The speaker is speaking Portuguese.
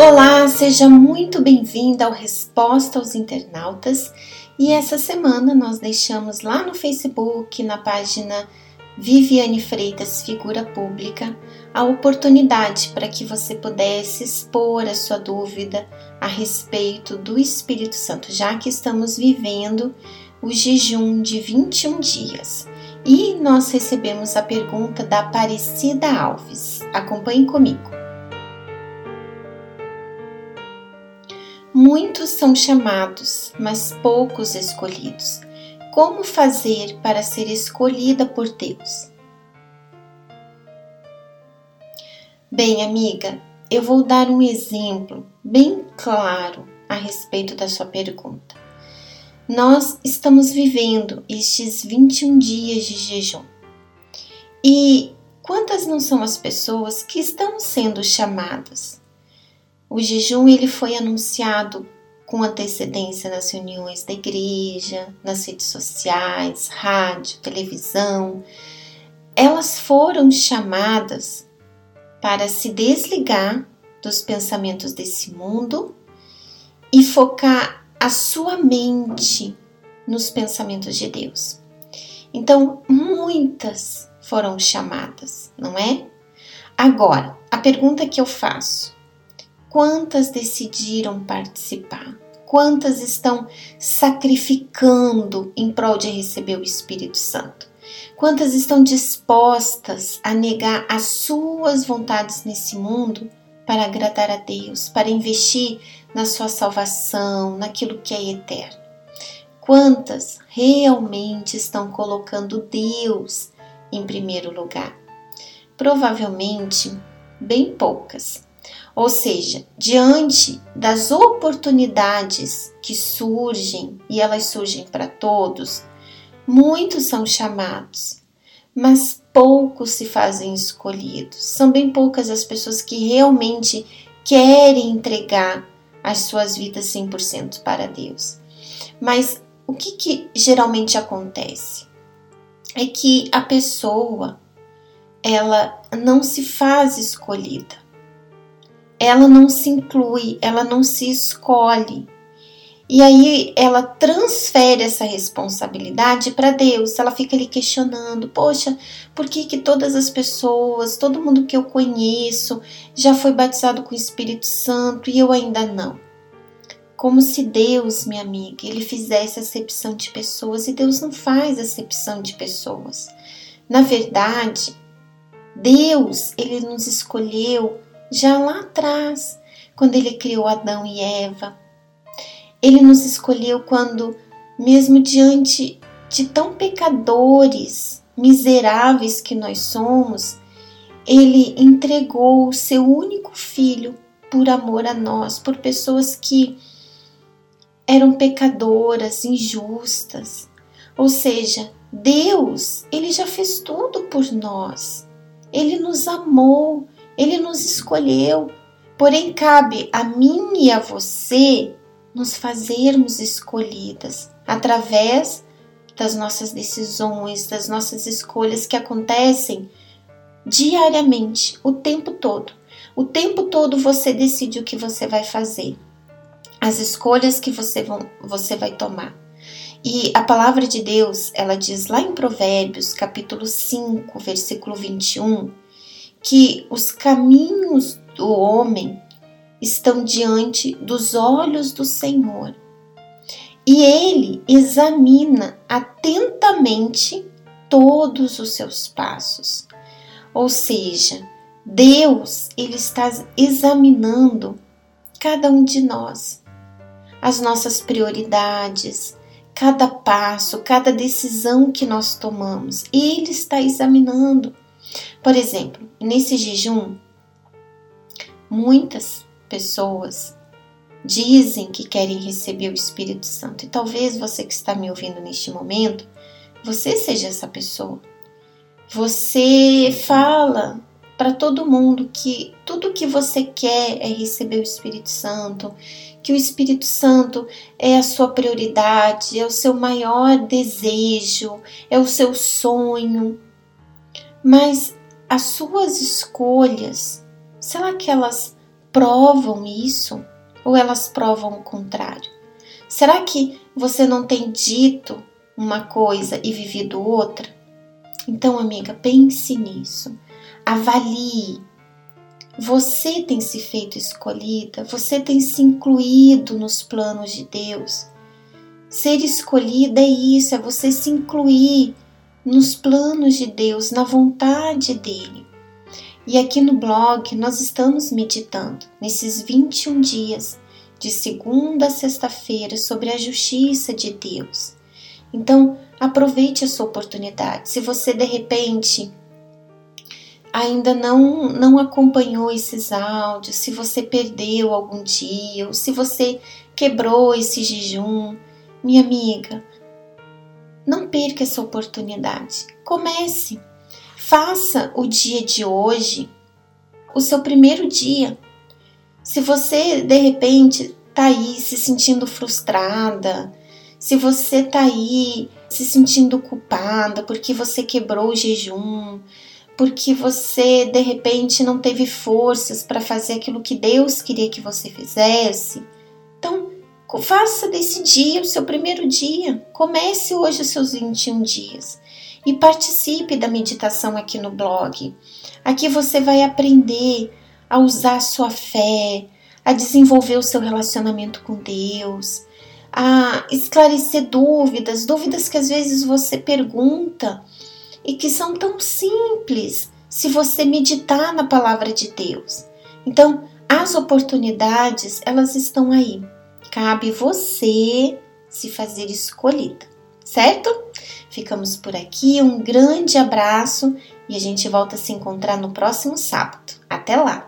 Olá, seja muito bem-vinda ao Resposta aos Internautas. E essa semana nós deixamos lá no Facebook, na página Viviane Freitas Figura Pública, a oportunidade para que você pudesse expor a sua dúvida a respeito do Espírito Santo, já que estamos vivendo o jejum de 21 dias. E nós recebemos a pergunta da Aparecida Alves. Acompanhe comigo. Muitos são chamados, mas poucos escolhidos. Como fazer para ser escolhida por Deus? Bem, amiga, eu vou dar um exemplo bem claro a respeito da sua pergunta. Nós estamos vivendo estes 21 dias de jejum. E quantas não são as pessoas que estão sendo chamadas? O jejum ele foi anunciado com antecedência nas reuniões da igreja, nas redes sociais, rádio, televisão. Elas foram chamadas para se desligar dos pensamentos desse mundo e focar a sua mente nos pensamentos de Deus. Então, muitas foram chamadas, não é? Agora, a pergunta que eu faço: Quantas decidiram participar? Quantas estão sacrificando em prol de receber o Espírito Santo? Quantas estão dispostas a negar as suas vontades nesse mundo para agradar a Deus, para investir na sua salvação, naquilo que é eterno? Quantas realmente estão colocando Deus em primeiro lugar? Provavelmente, bem poucas. Ou seja, diante das oportunidades que surgem, e elas surgem para todos, muitos são chamados, mas poucos se fazem escolhidos. São bem poucas as pessoas que realmente querem entregar as suas vidas 100% para Deus. Mas o que, que geralmente acontece? É que a pessoa ela não se faz escolhida ela não se inclui, ela não se escolhe. E aí ela transfere essa responsabilidade para Deus. Ela fica ali questionando: poxa, por que, que todas as pessoas, todo mundo que eu conheço já foi batizado com o Espírito Santo e eu ainda não? Como se Deus, minha amiga, ele fizesse acepção de pessoas e Deus não faz acepção de pessoas. Na verdade, Deus, ele nos escolheu já lá atrás, quando ele criou Adão e Eva. Ele nos escolheu quando, mesmo diante de tão pecadores, miseráveis que nós somos, ele entregou o seu único filho por amor a nós, por pessoas que eram pecadoras, injustas. Ou seja, Deus, ele já fez tudo por nós. Ele nos amou, ele nos escolheu, porém cabe a mim e a você nos fazermos escolhidas através das nossas decisões, das nossas escolhas que acontecem diariamente, o tempo todo. O tempo todo você decide o que você vai fazer, as escolhas que você, vão, você vai tomar. E a palavra de Deus, ela diz lá em Provérbios, capítulo 5, versículo 21, que os caminhos do homem estão diante dos olhos do Senhor. E ele examina atentamente todos os seus passos. Ou seja, Deus, ele está examinando cada um de nós, as nossas prioridades, cada passo, cada decisão que nós tomamos. Ele está examinando. Por exemplo, nesse jejum, muitas pessoas dizem que querem receber o Espírito Santo. E talvez você que está me ouvindo neste momento, você seja essa pessoa. Você fala para todo mundo que tudo que você quer é receber o Espírito Santo, que o Espírito Santo é a sua prioridade, é o seu maior desejo, é o seu sonho. Mas as suas escolhas, será que elas provam isso ou elas provam o contrário? Será que você não tem dito uma coisa e vivido outra? Então, amiga, pense nisso. Avalie. Você tem se feito escolhida, você tem se incluído nos planos de Deus. Ser escolhida é isso, é você se incluir nos planos de Deus, na vontade dele. E aqui no blog nós estamos meditando nesses 21 dias, de segunda a sexta-feira, sobre a justiça de Deus. Então, aproveite a sua oportunidade. Se você de repente ainda não não acompanhou esses áudios, se você perdeu algum dia, ou se você quebrou esse jejum, minha amiga, não perca essa oportunidade. Comece. Faça o dia de hoje o seu primeiro dia. Se você de repente tá aí se sentindo frustrada, se você tá aí se sentindo culpada porque você quebrou o jejum, porque você de repente não teve forças para fazer aquilo que Deus queria que você fizesse, então faça desse dia o seu primeiro dia. Comece hoje os seus 21 dias e participe da meditação aqui no blog. Aqui você vai aprender a usar a sua fé, a desenvolver o seu relacionamento com Deus, a esclarecer dúvidas, dúvidas que às vezes você pergunta e que são tão simples se você meditar na palavra de Deus. Então, as oportunidades, elas estão aí. Cabe você se fazer escolhida, certo? Ficamos por aqui, um grande abraço e a gente volta a se encontrar no próximo sábado. Até lá!